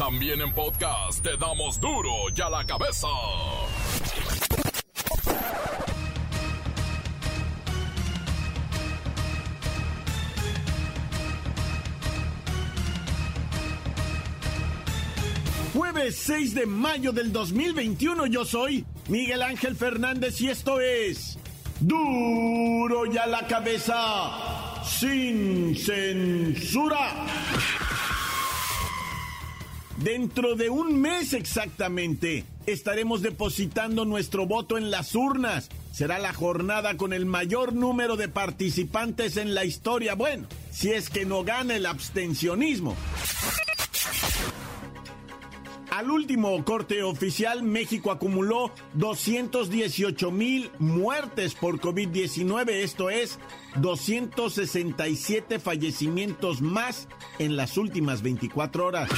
También en podcast te damos duro y a la cabeza. Jueves 6 de mayo del 2021 yo soy Miguel Ángel Fernández y esto es duro y a la cabeza sin censura. Dentro de un mes exactamente estaremos depositando nuestro voto en las urnas. Será la jornada con el mayor número de participantes en la historia. Bueno, si es que no gana el abstencionismo. Al último corte oficial, México acumuló 218 mil muertes por COVID-19, esto es 267 fallecimientos más en las últimas 24 horas.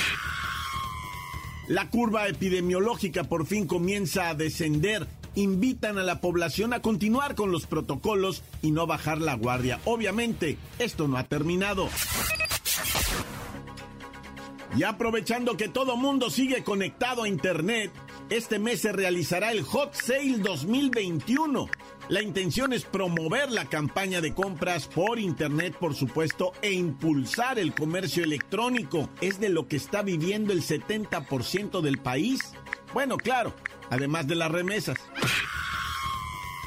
La curva epidemiológica por fin comienza a descender. Invitan a la población a continuar con los protocolos y no bajar la guardia. Obviamente, esto no ha terminado. Y aprovechando que todo mundo sigue conectado a Internet, este mes se realizará el Hot Sale 2021. La intención es promover la campaña de compras por Internet, por supuesto, e impulsar el comercio electrónico. Es de lo que está viviendo el 70% del país. Bueno, claro, además de las remesas.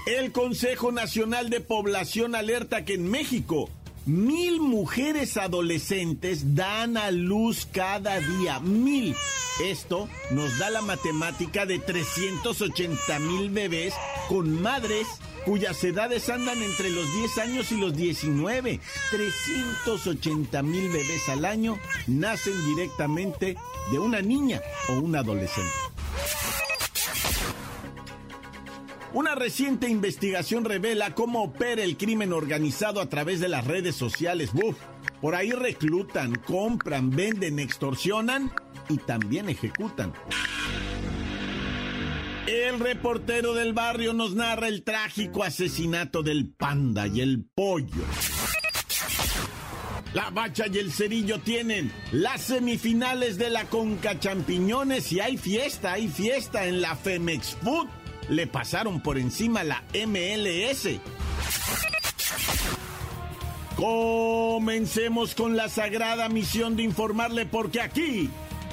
El Consejo Nacional de Población alerta que en México Mil mujeres adolescentes dan a luz cada día. Mil. Esto nos da la matemática de 380 mil bebés con madres cuyas edades andan entre los 10 años y los 19. 380 mil bebés al año nacen directamente de una niña o un adolescente. Una reciente investigación revela cómo opera el crimen organizado a través de las redes sociales. Uf, por ahí reclutan, compran, venden, extorsionan y también ejecutan. El reportero del barrio nos narra el trágico asesinato del panda y el pollo. La bacha y el cerillo tienen las semifinales de la Conca Champiñones y hay fiesta, hay fiesta en la Femex Food le pasaron por encima la MLS. Comencemos con la sagrada misión de informarle porque aquí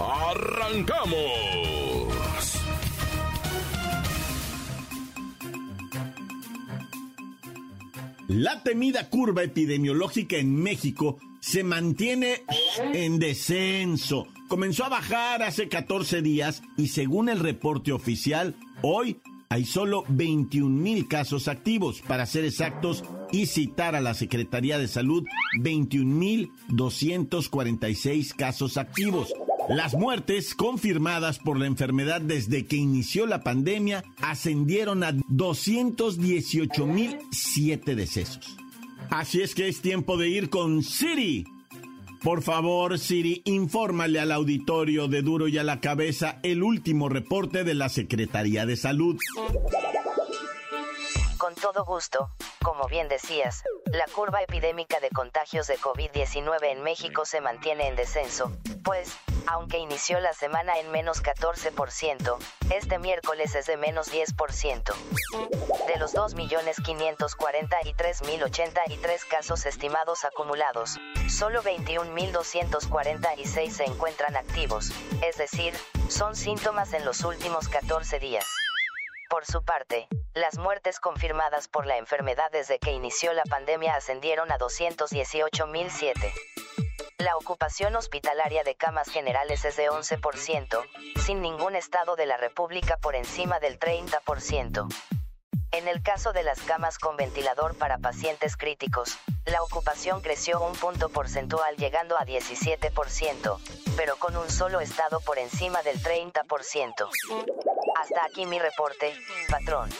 ¡Arrancamos! La temida curva epidemiológica en México se mantiene en descenso. Comenzó a bajar hace 14 días y según el reporte oficial, hoy hay solo 21 mil casos activos, para ser exactos, y citar a la Secretaría de Salud, 21 mil 246 casos activos. Las muertes confirmadas por la enfermedad desde que inició la pandemia ascendieron a 218.007 decesos. Así es que es tiempo de ir con Siri. Por favor, Siri, infórmale al auditorio de Duro y a la cabeza el último reporte de la Secretaría de Salud. Con todo gusto, como bien decías, la curva epidémica de contagios de COVID-19 en México se mantiene en descenso, pues, aunque inició la semana en menos 14%, este miércoles es de menos 10%. De los 2.543.083 casos estimados acumulados, solo 21.246 se encuentran activos, es decir, son síntomas en los últimos 14 días. Por su parte, las muertes confirmadas por la enfermedad desde que inició la pandemia ascendieron a 218.007. La ocupación hospitalaria de camas generales es de 11%, sin ningún estado de la República por encima del 30%. En el caso de las camas con ventilador para pacientes críticos, la ocupación creció un punto porcentual llegando a 17%, pero con un solo estado por encima del 30%. Hasta aquí mi reporte, patrón.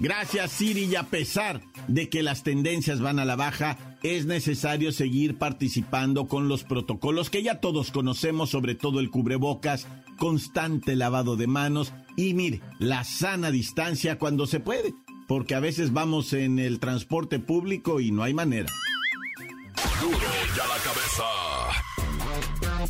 Gracias Siri y a pesar de que las tendencias van a la baja, es necesario seguir participando con los protocolos que ya todos conocemos, sobre todo el cubrebocas, constante lavado de manos y mire, la sana distancia cuando se puede, porque a veces vamos en el transporte público y no hay manera. Duro ya la cabeza.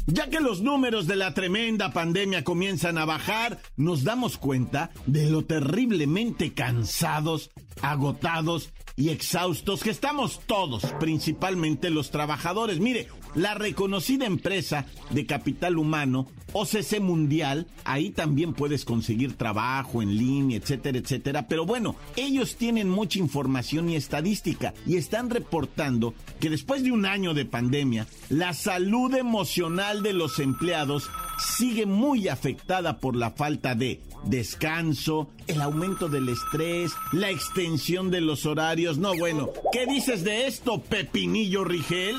Ya que los números de la tremenda pandemia comienzan a bajar, nos damos cuenta de lo terriblemente cansados, agotados y exhaustos que estamos todos, principalmente los trabajadores. Mire, la reconocida empresa de capital humano, OCC Mundial, ahí también puedes conseguir trabajo en línea, etcétera, etcétera. Pero bueno, ellos tienen mucha información y estadística y están reportando que después de un año de pandemia, la salud emocional de los empleados sigue muy afectada por la falta de descanso, el aumento del estrés, la extensión de los horarios. No, bueno, ¿qué dices de esto, Pepinillo Rigel?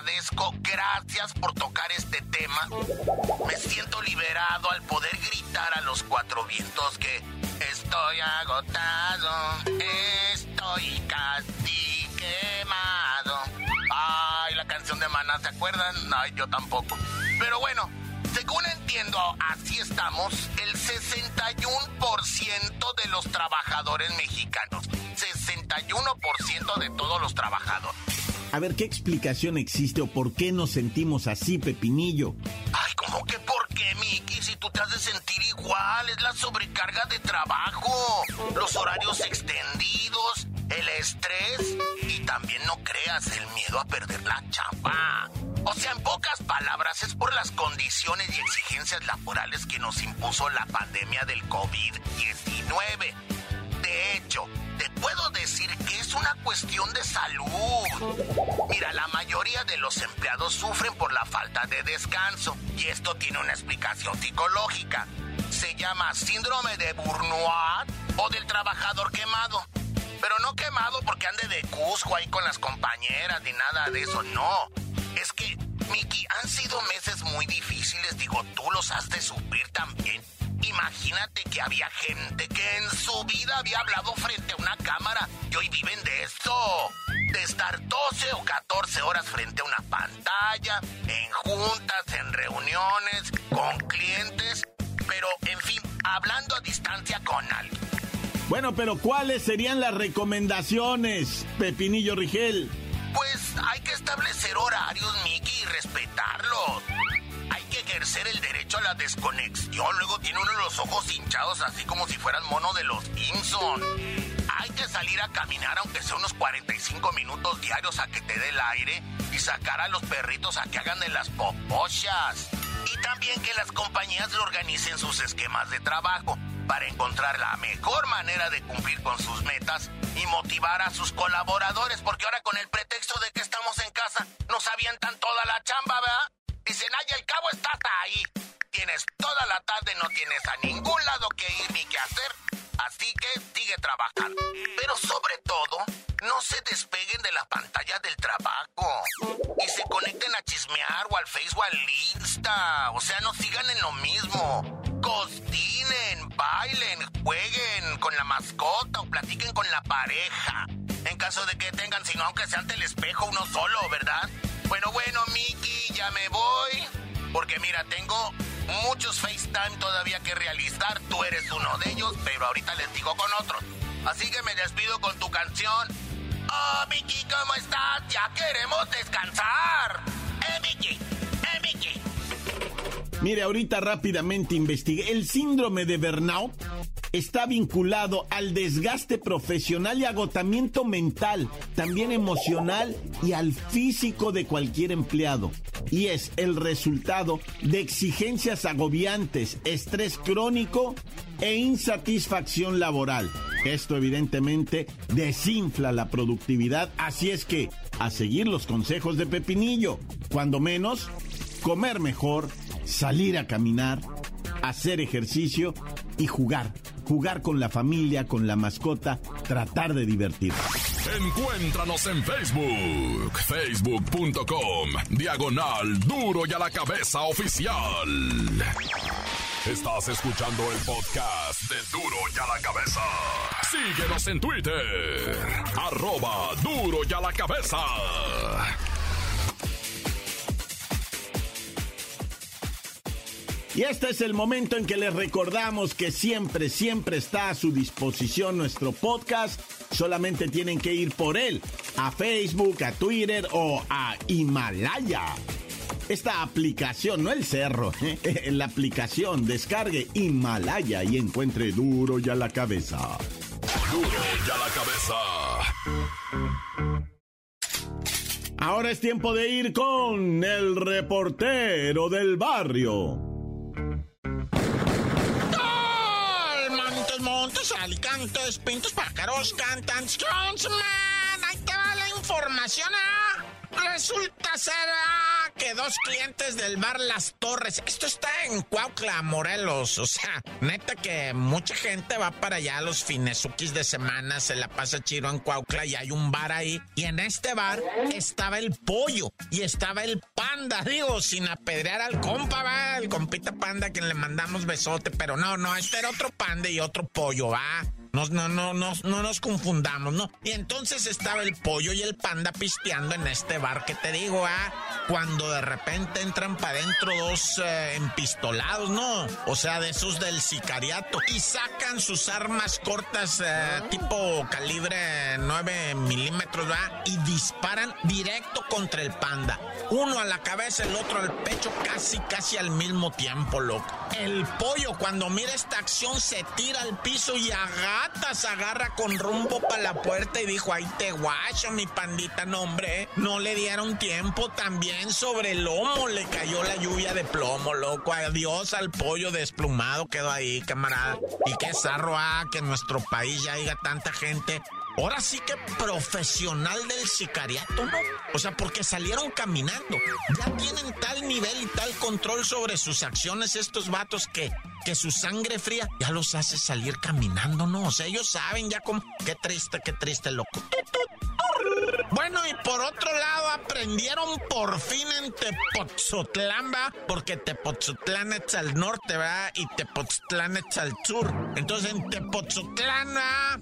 Agradezco. Gracias por tocar este tema. Me siento liberado al poder gritar a los cuatro vientos que estoy agotado, estoy casi quemado. Ay, la canción de Maná, ¿se acuerdan? Ay, yo tampoco. Pero bueno, según entiendo, así estamos, el 61% de los trabajadores mexicanos. 61% de todos los trabajadores. A ver, ¿qué explicación existe o por qué nos sentimos así, Pepinillo? Ay, ¿cómo que por qué, Miki? Si tú te has de sentir igual, es la sobrecarga de trabajo, los horarios extendidos, el estrés y también no creas el miedo a perder la chamba. O sea, en pocas palabras, es por las condiciones y exigencias laborales que nos impuso la pandemia del COVID-19. De hecho, Mira, la mayoría de los empleados sufren por la falta de descanso y esto tiene una explicación psicológica. Se llama síndrome de Burnout o del trabajador quemado. Pero no quemado porque ande de Cusco ahí con las compañeras ni nada de eso, no. Es que, Miki, han sido meses muy difíciles, digo, tú los has de sufrir también. Imagínate que había gente que en su vida había hablado frente a una cámara y hoy viven de esto. De estar 12 o 14 horas frente a una pantalla, en juntas, en reuniones, con clientes, pero en fin, hablando a distancia con alguien. Bueno, pero ¿cuáles serían las recomendaciones, Pepinillo Rigel? Pues hay que establecer horarios, Mickey, y respetarlos ejercer el derecho a la desconexión. Luego tiene uno los ojos hinchados así como si fueran mono de los Simpson. Hay que salir a caminar aunque sea unos 45 minutos diarios a que te dé el aire y sacar a los perritos a que hagan de las popochas. Y también que las compañías le organicen sus esquemas de trabajo para encontrar la mejor manera de cumplir con sus metas y motivar a sus colaboradores, porque ahora con el pretexto de que estamos en casa nos avientan toda la chamba, ¿verdad? Dicen, ay, al cabo estás ahí. Tienes toda la tarde, no tienes a ningún lado que ir ni que hacer. Así que sigue trabajando. Pero sobre todo, no se despeguen de la pantalla del trabajo. Y se conecten a chismear o al Facebook al Insta. O sea, no sigan en lo mismo. Costinen, bailen, jueguen con la mascota o platiquen con la pareja. En caso de que tengan, sino aunque sea ante el espejo uno solo, ¿verdad? Bueno, bueno, Miki, ya me voy. Porque mira, tengo muchos FaceTime todavía que realizar. Tú eres uno de ellos, pero ahorita les digo con otros. Así que me despido con tu canción. Oh, Miki, ¿cómo estás? Ya queremos descansar. Eh, Miki. Eh, Miki. Mire, ahorita rápidamente investigué. El síndrome de burnout está vinculado al desgaste profesional y agotamiento mental, también emocional y al físico de cualquier empleado. Y es el resultado de exigencias agobiantes, estrés crónico e insatisfacción laboral. Esto evidentemente desinfla la productividad, así es que a seguir los consejos de Pepinillo, cuando menos, comer mejor, salir a caminar, hacer ejercicio y jugar. Jugar con la familia, con la mascota, tratar de divertirse. Encuéntranos en Facebook, facebook.com, diagonal duro y a la cabeza oficial. Estás escuchando el podcast de Duro y a la cabeza. Síguenos en Twitter, arroba duro y a la cabeza. Y este es el momento en que les recordamos que siempre, siempre está a su disposición nuestro podcast. Solamente tienen que ir por él a Facebook, a Twitter o a Himalaya. Esta aplicación, no el cerro, la aplicación, descargue Himalaya y encuentre duro ya la cabeza. Duro ya la cabeza. Ahora es tiempo de ir con el reportero del barrio. Montes, Alicantes, Pintos, Pájaros, Cantan, Man. Ahí te va la información, ¿ah? Resulta ser ah, que dos clientes del bar Las Torres, esto está en Cuautla, Morelos, o sea, neta que mucha gente va para allá los finesukis de semana, se la pasa chido en Cuautla y hay un bar ahí. Y en este bar estaba el pollo y estaba el panda, digo, sin apedrear al compa, va, el compita panda que le mandamos besote, pero no, no, este era otro panda y otro pollo, va. No, no, no, no, no nos confundamos, ¿no? Y entonces estaba el pollo y el panda pisteando en este bar que te digo, ¿ah? Cuando de repente entran para adentro dos eh, empistolados, ¿no? O sea, de esos del sicariato. Y sacan sus armas cortas eh, tipo calibre 9 milímetros, ¿verdad? Y disparan directo contra el panda. Uno a la cabeza, el otro al pecho, casi, casi al mismo tiempo, loco. El pollo, cuando mira esta acción, se tira al piso y agarra se agarra con rumbo para la puerta y dijo, ahí te guacho, mi pandita, no no le dieron tiempo, también sobre el lomo le cayó la lluvia de plomo, loco, adiós al pollo desplumado quedó ahí, camarada, y qué zarro, ah, que en nuestro país ya haya tanta gente ahora sí que profesional del sicariato, ¿no? O sea, porque salieron caminando. Ya tienen tal nivel y tal control sobre sus acciones estos vatos que, que su sangre fría ya los hace salir caminando, ¿no? O sea, ellos saben ya como... Qué triste, qué triste, loco. Bueno, y por otro lado, aprendieron por fin en Tepoztlán, ¿va? Porque Tepoztlán es al norte, ¿verdad? Y Tepoztlán es al sur. Entonces, en Tepoztlán,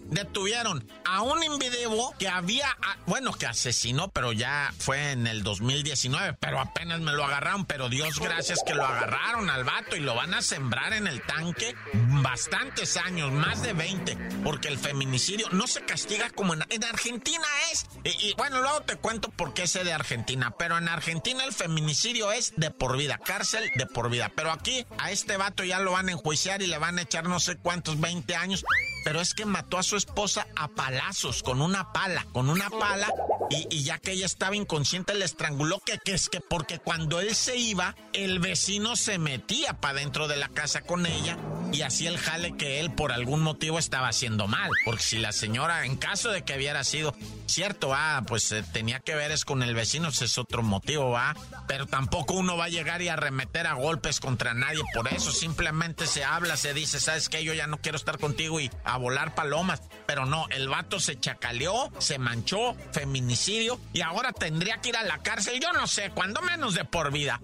detuvieron a un individuo que había, bueno, que asesinó, pero ya fue en el 2019, pero apenas me lo agarraron, pero Dios gracias que lo agarraron al vato y lo van a sembrar en el tanque bastantes años, más de 20, porque el feminicidio no se castiga como en, en Argentina es y, bueno, luego te cuento por qué sé de Argentina. Pero en Argentina el feminicidio es de por vida, cárcel de por vida. Pero aquí a este vato ya lo van a enjuiciar y le van a echar no sé cuántos, 20 años pero es que mató a su esposa a palazos, con una pala, con una pala, y, ya que ella estaba inconsciente le estranguló, que, que, es que porque cuando él se iba, el vecino se metía para dentro de la casa con ella y hacía el jale que él por algún motivo estaba haciendo mal, porque si la señora, en caso de que hubiera sido cierto, ah, pues eh, tenía que ver es con el vecino, ese es otro motivo, va, pero tampoco uno va a llegar y arremeter a golpes contra nadie por eso, simplemente se habla, se dice, sabes que yo ya no quiero estar contigo y a volar palomas. Pero no, el vato se chacaleó, se manchó, feminicidio y ahora tendría que ir a la cárcel, yo no sé, cuando menos de por vida.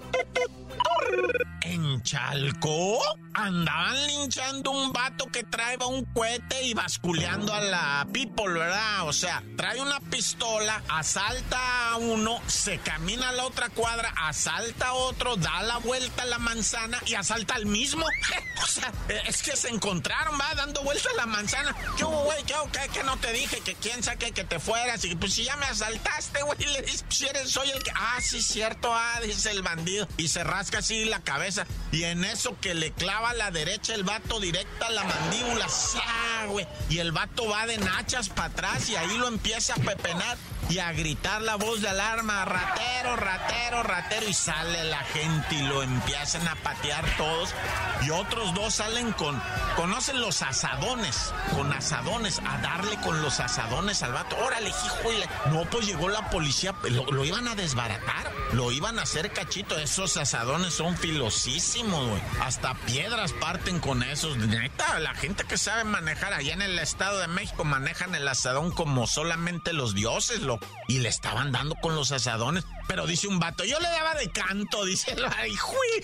En Chalco andaban linchando un vato que trae un cohete y basculeando a la people, ¿verdad? O sea, trae una pistola, asalta a uno, se camina a la otra cuadra, asalta a otro, da la vuelta a la manzana y asalta al mismo. o sea, es que se encontraron, va dando vuelta a la manzana. ¿Qué güey? ¿Qué, qué, que no te dije? Que quién saque que te fueras. Y pues si ya me asaltaste, güey, le dices, si eres, soy el que. Ah, sí, cierto, ah, dice el bandido. Y se rasca así la cabeza. Y en eso que le clava a la derecha el vato directa a la mandíbula. ¡Sá, güey! Y el vato va de nachas para atrás y ahí lo empieza a pepenar. y a gritar la voz de alarma, ratero, ratero, ratero, y sale la gente y lo empiezan a patear todos. Y otros dos salen con, conocen los asadones, con asadones, a darle con los asadones al vato. Órale, hijo, no, pues llegó la policía, lo iban a desbaratar, lo iban a hacer cachito. Esos asadones son filosísimos. Hasta piedras parten con esos. Neta, la gente que sabe manejar allá en el Estado de México manejan el asadón como solamente los dioses, lo. Y le estaban dando con los asadones. Pero dice un vato, yo le daba de canto, dice el ay,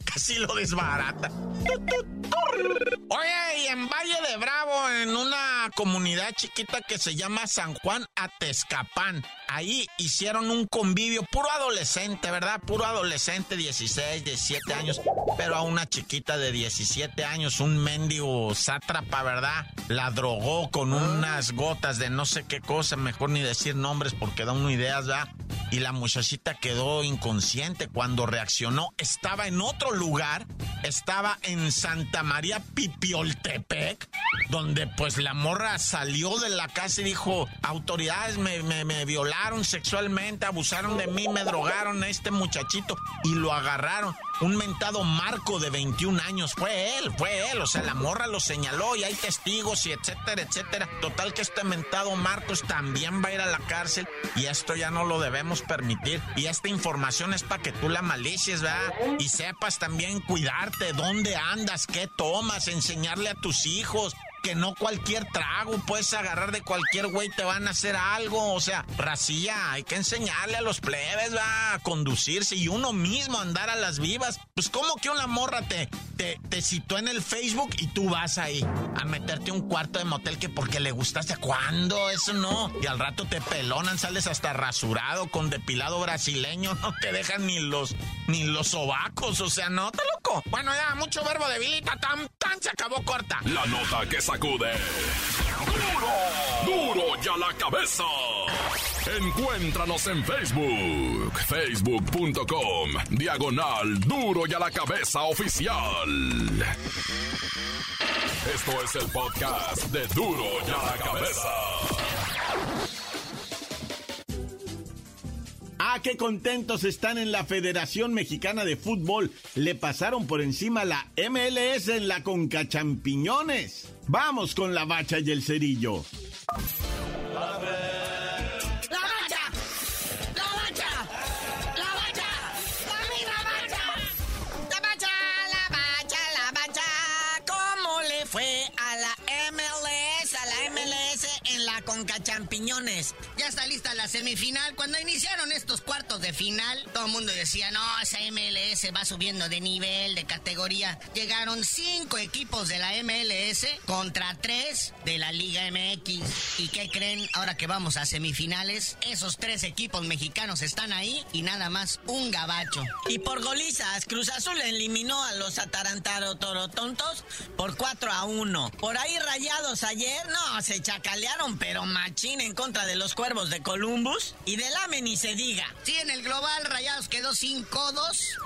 casi lo desbarata. Oye, y en Valle de Bravo, en una comunidad chiquita que se llama San Juan Atezcapán, ahí hicieron un convivio puro adolescente, ¿verdad? Puro adolescente, 16, 17 años, pero a una chiquita de 17 años, un mendigo sátrapa, ¿verdad? La drogó con unas gotas de no sé qué cosa, mejor ni decir nombres porque da uno ideas, ¿verdad? Y la muchachita quedó inconsciente cuando reaccionó. Estaba en otro lugar, estaba en Santa María Pipioltepec, donde pues la morra salió de la casa y dijo, autoridades me, me, violaron sexualmente, abusaron de mí, me drogaron a este muchachito y lo agarraron un mentado Marco de 21 años. Fue él, fue él. O sea, la morra lo señaló y hay testigos y etcétera, etcétera. Total que este mentado Marcos también va a ir a la cárcel y esto ya no lo debemos permitir. Y esta información es para que tú la malicies, ¿verdad? Y sepas también cuidarte, dónde andas, qué tomas, enseñarle a tus hijos que no cualquier trago puedes agarrar de cualquier güey te van a hacer algo. O sea, racía, hay que enseñarle a los plebes, va, a conducirse y uno mismo andar a las vivas. Pues como que una morra te, te, te citó en el Facebook y tú vas ahí a meterte un cuarto de motel que porque le gustaste. ¿Cuándo? Eso no. Y al rato te pelonan, sales hasta rasurado con depilado brasileño. No te dejan ni los, ni los sobacos. O sea, no, te loco. Bueno, ya, mucho verbo debilita. Tan, tan se acabó corta. La nota que sacude. ¡Duro! ¡Duro ya la cabeza! Encuéntranos en Facebook. Facebook.com. Diagonal Duro y a la cabeza oficial. Esto es el podcast de Duro y a la cabeza. Ah, qué contentos están en la Federación Mexicana de Fútbol. Le pasaron por encima la MLS en la Conca Champiñones. Vamos con la bacha y el cerillo. ¡La bacha! ¡La bacha! ¡La bacha! ¡La misma bacha! La bacha, la bacha, la bacha. ¿Cómo le fue a la MLS, a la MLS en la Conca Champiñones? Ya está lista la semifinal. Cuando iniciaron estos cuartos de final, todo el mundo decía, no, esa MLS va subiendo de nivel, de categoría. Llegaron cinco equipos de la MLS contra tres de la Liga MX. ¿Y qué creen? Ahora que vamos a semifinales, esos tres equipos mexicanos están ahí y nada más un gabacho. Y por golizas, Cruz Azul eliminó a los Atarantaro Torotontos por 4 a 1. Por ahí rayados ayer, no, se chacalearon, pero machín en contra de los cuervos de Columbus. Y del AME ni se diga. Sí, en el global Rayados quedó 5-2.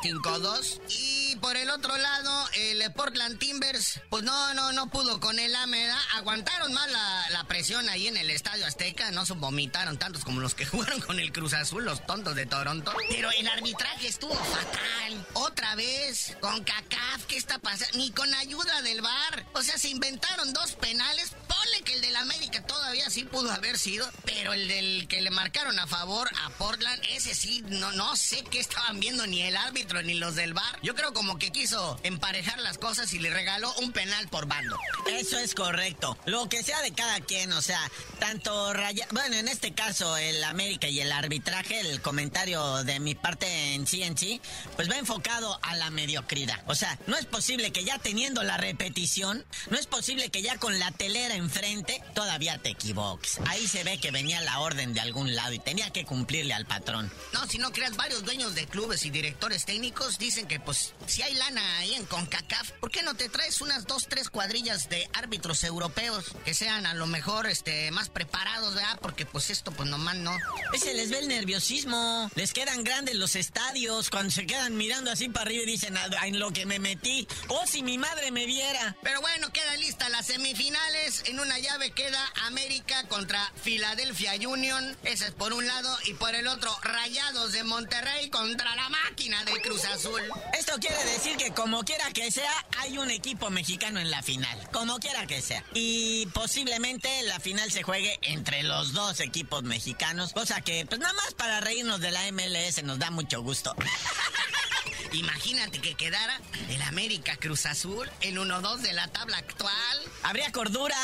5-2. Y por el otro lado, el Portland Timbers, pues no, no, no pudo con el AMEDA. Aguantaron más la, la presión ahí en el Estadio Azteca. No se vomitaron tantos como los que jugaron con el Cruz Azul, los tontos de Toronto. Pero el arbitraje estuvo fatal. Otra vez, con CACAF, ¿qué está pasando? Ni con ayuda del VAR. O sea, se inventaron dos penales. Que el del América todavía sí pudo haber sido, pero el del que le marcaron a favor a Portland, ese sí, no, no sé qué estaban viendo ni el árbitro ni los del bar. Yo creo como que quiso emparejar las cosas y le regaló un penal por bando. Eso es correcto. Lo que sea de cada quien, o sea, tanto Raya... Bueno, en este caso, el América y el arbitraje, el comentario de mi parte en sí en pues va enfocado a la mediocridad. O sea, no es posible que ya teniendo la repetición, no es posible que ya con la telera enfrente, todavía te equivoques. Ahí se ve que venía la orden de algún lado y tenía que cumplirle al patrón. No, si no creas, varios dueños de clubes y directores técnicos dicen que pues si hay lana ahí en CONCACAF, ¿por qué no te traes unas dos, tres cuadrillas de árbitros europeos que sean a lo mejor este más preparados, ¿verdad? Porque pues esto pues nomás no. Ese les ve el nerviosismo. Les quedan grandes los estadios cuando se quedan mirando así para arriba y dicen, "Ah, en lo que me metí. Oh, si mi madre me viera. Pero bueno, quedan listas las semifinales. En una llave queda América contra Philadelphia Union. Ese es por un lado. Y por el otro, Rayados de Monterrey contra la máquina de Cruz Azul. Esto quiere decir que como quiera que sea, hay un equipo mexicano en la final. Como quiera que sea. Y posiblemente la final se juegue entre los dos equipos mexicanos. Cosa que, pues nada más para reírnos de la MLS nos da mucho gusto. Imagínate que quedara el América Cruz Azul en 1-2 de la tabla actual. Habría cordura,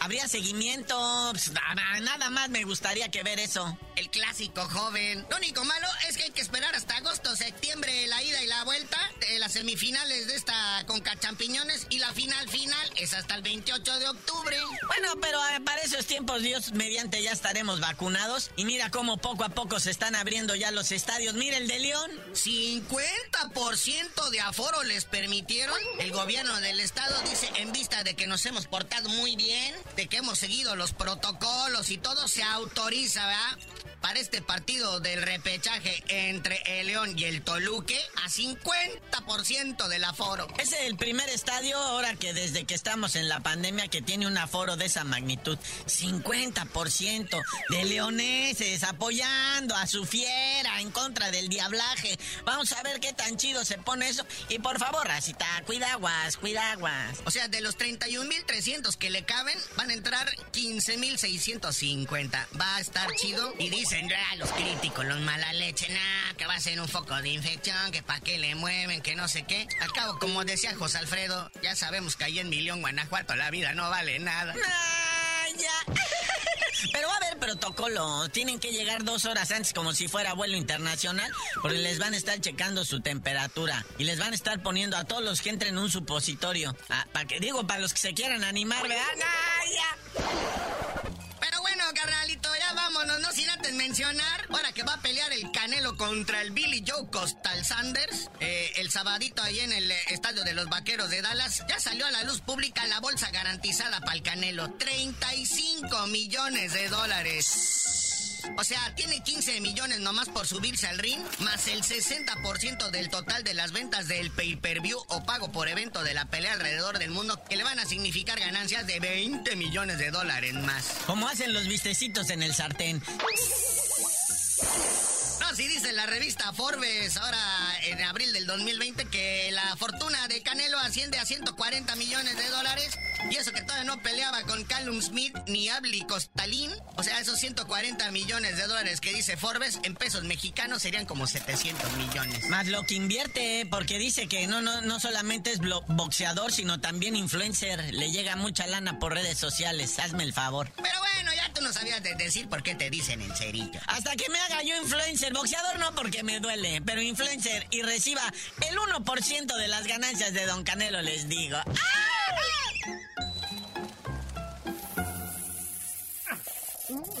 habría seguimiento. Pues, nada más me gustaría que ver eso. El clásico joven. Lo único malo es que hay que esperar hasta agosto, septiembre, la ida y la vuelta de las semifinales de esta Conca Champiñones y la final final es hasta el 28 de octubre. Bueno, pero eh, para esos tiempos, Dios mediante, ya estaremos vacunados. Y mira cómo poco a poco se están abriendo ya los estadios. Mira el de León. 50% de aforo les permitieron. El gobierno del estado dice, en vista de que nos hemos portado muy bien, de que hemos seguido los protocolos y todo, se autoriza, ¿verdad? Para este partido del repechaje entre el León y el Toluque a 50% del aforo. Es el primer estadio ahora que desde que estamos en la pandemia que tiene un aforo de esa magnitud. 50% de leoneses apoyando a su fiera en contra del diablaje. Vamos a ver qué tan chido se pone eso. Y por favor, Racita, cuidaguas, cuidaguas. O sea, de los 31.300 que le caben, van a entrar 15.650. Va a estar chido. Y dice dicen los críticos, los mala leche, nah, que va a ser un foco de infección, que para qué le mueven, que no sé qué. Al cabo, como decía José Alfredo, ya sabemos que ahí en Milión, Guanajuato, la vida no vale nada. ya. Pero va a haber protocolo. Tienen que llegar dos horas antes como si fuera vuelo internacional. Porque les van a estar checando su temperatura. Y les van a estar poniendo a todos los que entren un supositorio. Ah, para que digo, para los que se quieran animar. Pero mencionar, ahora que va a pelear el Canelo contra el Billy Joe Costal Sanders, eh, el sabadito ahí en el eh, estadio de los Vaqueros de Dallas, ya salió a la luz pública la bolsa garantizada para el Canelo, 35 millones de dólares. O sea, tiene 15 millones nomás por subirse al ring, más el 60% del total de las ventas del pay-per-view o pago por evento de la pelea alrededor del mundo, que le van a significar ganancias de 20 millones de dólares más. Como hacen los vistecitos en el sartén. Así dice la revista Forbes ahora en abril del 2020 que la fortuna de Canelo asciende a 140 millones de dólares y eso que todavía no peleaba con Callum Smith ni Abli Costalín. O sea, esos 140 millones de dólares que dice Forbes en pesos mexicanos serían como 700 millones. Más lo que invierte, porque dice que no, no, no solamente es boxeador, sino también influencer. Le llega mucha lana por redes sociales. Hazme el favor. Pero bueno, ya tú no sabías de decir por qué te dicen en cerillo. Hasta que me haga yo influencer. Boxeador no porque me duele, pero influencer y reciba el 1% de las ganancias de Don Canelo, les digo.